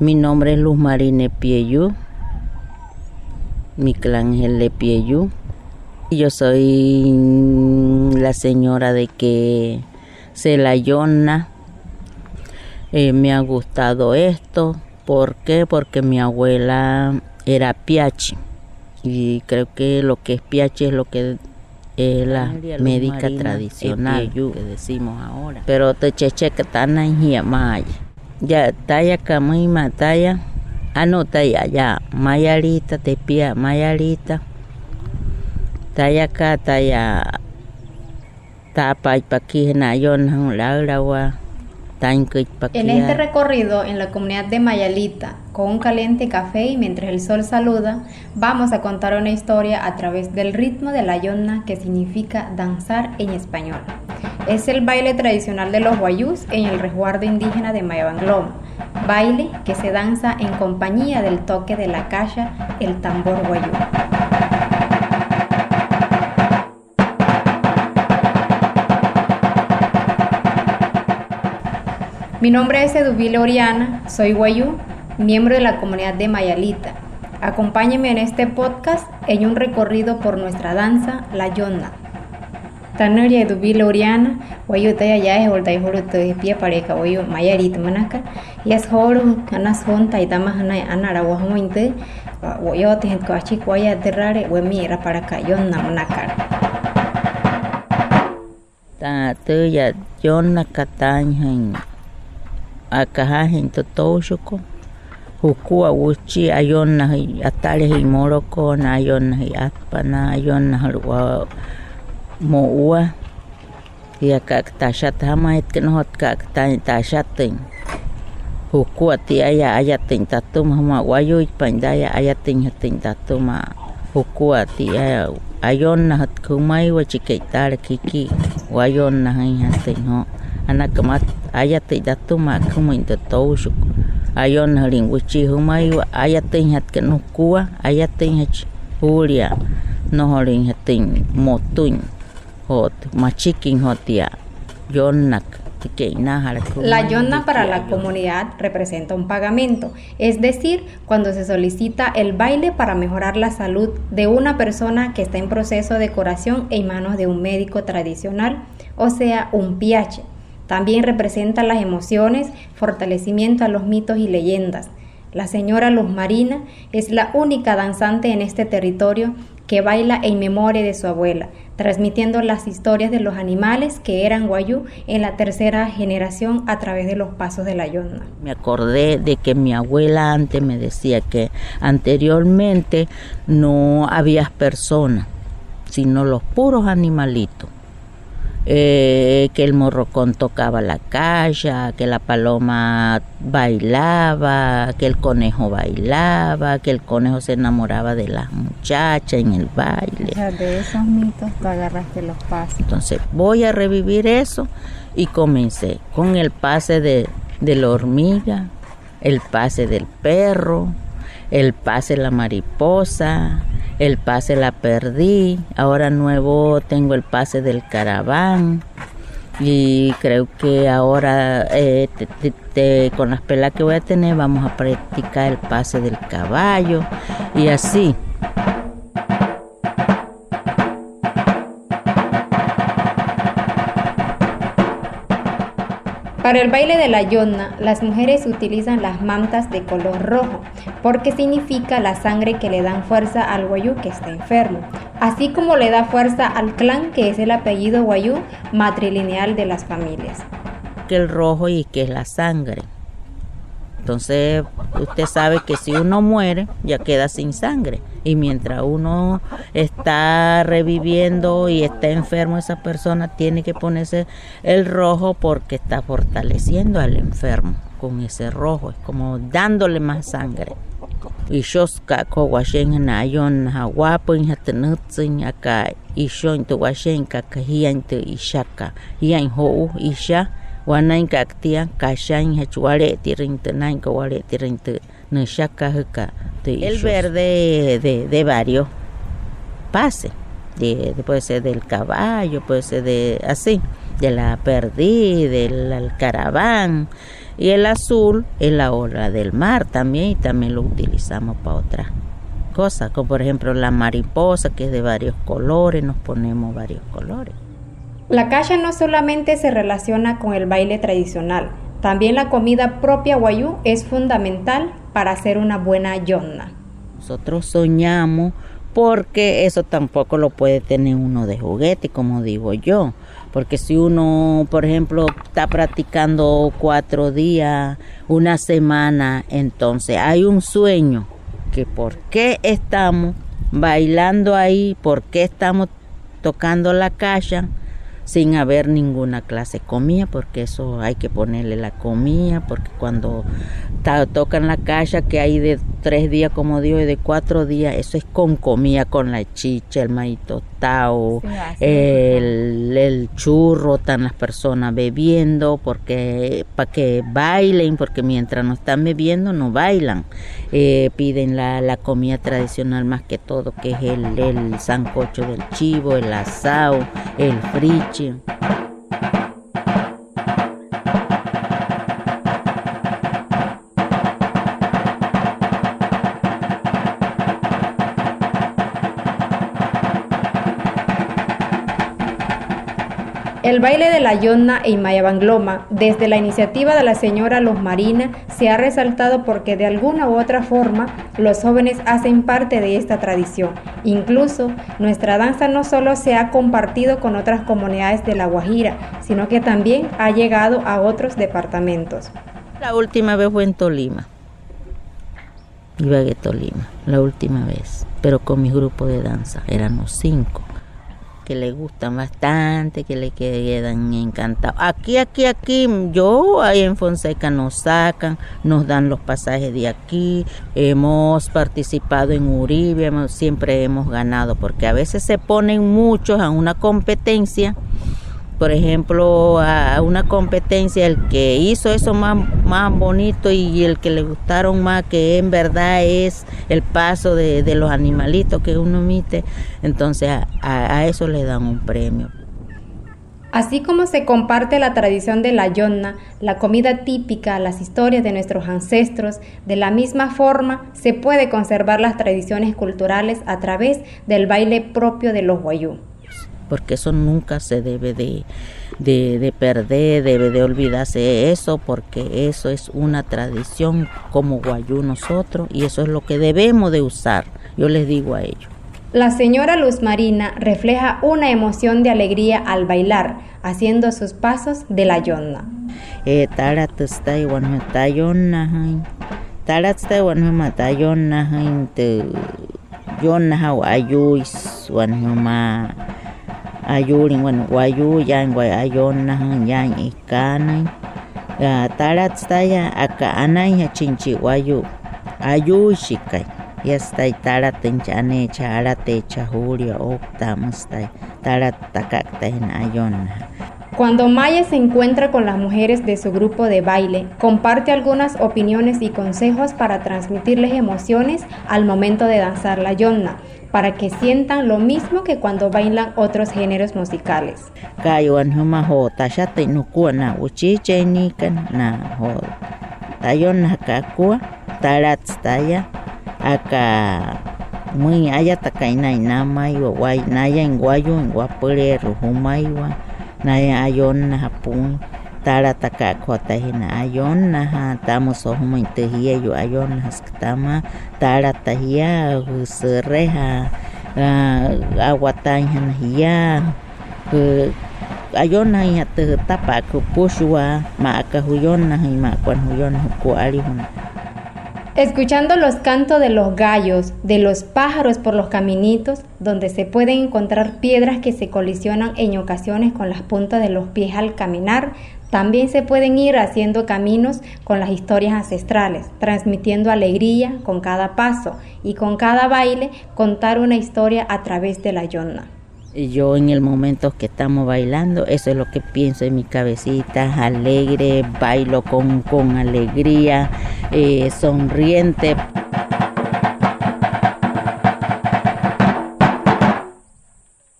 Mi nombre es Luz Marine Pieyú. Mi clan es el de Pieyú. Yo soy la señora de que se la yona. Eh, me ha gustado esto. ¿Por qué? Porque mi abuela era piachi. Y creo que lo que es piachi es lo que es la médica tradicional que decimos ahora. Pero te cheche que tan maya. Ya talla kamui mataya. Ah no talla ya. Mayarita te pia mayarita. Talla ka talla. Tapa paqui na yon hang la en este recorrido en la comunidad de Mayalita, con un caliente café y mientras el sol saluda, vamos a contar una historia a través del ritmo de la yonna que significa danzar en español. Es el baile tradicional de los guayús en el resguardo indígena de Mayabanglom, baile que se danza en compañía del toque de la caja, el tambor guayú. Mi nombre es Eduvile Oriana, soy guayú, miembro de la comunidad de Mayalita. Acompáñeme en este podcast en un recorrido por nuestra danza, la yonna. Tanaria Eduvile Oriana, guayú taya ya es holda y joro te pie pareja guayú Mayalita manaka, y es joro anas honta y damas ana anara guajointe, guayú te gente coachi guaya de rare, mira para acá yonna manaka. Ta te ya yonna kataña akahahin totoshoko hukua wuchi ayonna hi atale hi moroko na ayonna hi atpana ayonna halwa moua ia kak tashat hamait ken hot kak tani tashat ting hukua ti aya aya ting tatum hama wayo pandaya ayat ting hating tatuma hukua ti aya ayon na hat kumai wa tar kiki wayon na hai hating ho. Anak kemat aya ti tatuma kumin to tausuk ayon haling uchi humai wa aya ting hat ken hukua aya ting hach hulia no haling hating motun hot machikin hotia yonak La yonna para la comunidad representa un pagamento, es decir, cuando se solicita el baile para mejorar la salud de una persona que está en proceso de curación en manos de un médico tradicional, o sea, un piache. También representa las emociones, fortalecimiento a los mitos y leyendas. La señora Luz Marina es la única danzante en este territorio que baila en memoria de su abuela, transmitiendo las historias de los animales que eran guayú en la tercera generación a través de los pasos de la yonna. Me acordé de que mi abuela antes me decía que anteriormente no había personas, sino los puros animalitos eh, que el morrocón tocaba la calle, que la paloma bailaba, que el conejo bailaba, que el conejo se enamoraba de las muchachas en el baile. O sea, de esos mitos tú agarraste los pases. Entonces voy a revivir eso y comencé con el pase de, de la hormiga, el pase del perro, el pase de la mariposa, el pase la perdí, ahora nuevo tengo el pase del caraván. Y creo que ahora eh, con las pelas que voy a tener vamos a practicar el pase del caballo. Y así. Para el baile de la yonna, las mujeres utilizan las mantas de color rojo, porque significa la sangre que le dan fuerza al guayú que está enfermo, así como le da fuerza al clan que es el apellido guayú matrilineal de las familias. Que el rojo y que es la sangre. Entonces, usted sabe que si uno muere, ya queda sin sangre. Y mientras uno está reviviendo y está enfermo, esa persona tiene que ponerse el rojo porque está fortaleciendo al enfermo con ese rojo, es como dándole más sangre. Wanain kashain el verde de, de varios pase de, puede ser del caballo puede ser de así de la perdí del caraván Y el azul es la ola del mar también y también lo utilizamos para otras cosas, como por ejemplo la mariposa que es de varios colores, nos ponemos varios colores. La calle no solamente se relaciona con el baile tradicional, también la comida propia guayú es fundamental para hacer una buena yonna. Nosotros soñamos porque eso tampoco lo puede tener uno de juguete, como digo yo. Porque si uno, por ejemplo, está practicando cuatro días, una semana, entonces hay un sueño que por qué estamos bailando ahí, por qué estamos tocando la caja sin haber ninguna clase comida, porque eso hay que ponerle la comida, porque cuando tocan la caja que hay de tres días, como digo, y de cuatro días, eso es con comida, con la chicha, el maíz tostado, el, el, churro, están las personas bebiendo, porque para que bailen, porque mientras no están bebiendo no bailan. Eh, piden la, la, comida tradicional más que todo, que es el, el sancocho del chivo, el asado, el friche. El baile de la Yonna e Imayabangloma, desde la iniciativa de la señora Luz Marina, se ha resaltado porque de alguna u otra forma los jóvenes hacen parte de esta tradición. Incluso nuestra danza no solo se ha compartido con otras comunidades de La Guajira, sino que también ha llegado a otros departamentos. La última vez fue en Tolima. Iba a Tolima, la última vez, pero con mi grupo de danza, éramos cinco que le gustan bastante, que le quedan encantados. Aquí, aquí, aquí, yo ahí en Fonseca nos sacan, nos dan los pasajes de aquí, hemos participado en Uribe, siempre hemos ganado, porque a veces se ponen muchos a una competencia por ejemplo, a una competencia, el que hizo eso más, más bonito y el que le gustaron más, que en verdad es el paso de, los animalitos que uno emite, entonces a, a, eso le dan un premio. Así como se comparte la tradición de la yonna, la comida típica, las historias de nuestros ancestros, de la misma forma se puede conservar las tradiciones culturales a través del baile propio de los guayú porque eso nunca se debe de, de, perder, debe de olvidarse eso, porque eso es una tradición como guayú nosotros y eso es lo que debemos de usar, yo les digo a ellos. La señora Luz Marina refleja una emoción de alegría al bailar, haciendo sus pasos de la yonna. Eh, ayurin bueno wayu yan guay ayon na yan ikanay tarat staya aka anay ha chinchi wayu ayu shikay yastay tarat tenchane charate chahuria okta mustay tarat takakta hin ayon Cuando Maya se encuentra con las mujeres de su grupo de baile, comparte algunas opiniones y consejos para transmitirles emociones al momento de danzar la yonna, para que sientan lo mismo que cuando bailan otros géneros musicales. Muy naya na hapun tara taka kota hina ayon na ha tamo so huma intehia yo ayon na haskatama tara tahia serreha awatan han hia. Ayon na ya te tapa ku pusua ma na ma kwan huyon ku ali hun Escuchando los cantos de los gallos, de los pájaros por los caminitos, donde se pueden encontrar piedras que se colisionan en ocasiones con las puntas de los pies al caminar, también se pueden ir haciendo caminos con las historias ancestrales, transmitiendo alegría con cada paso y con cada baile contar una historia a través de la yonna. Yo en el momento que estamos bailando, eso es lo que pienso en mi cabecita, alegre, bailo con, con alegría, eh, sonriente.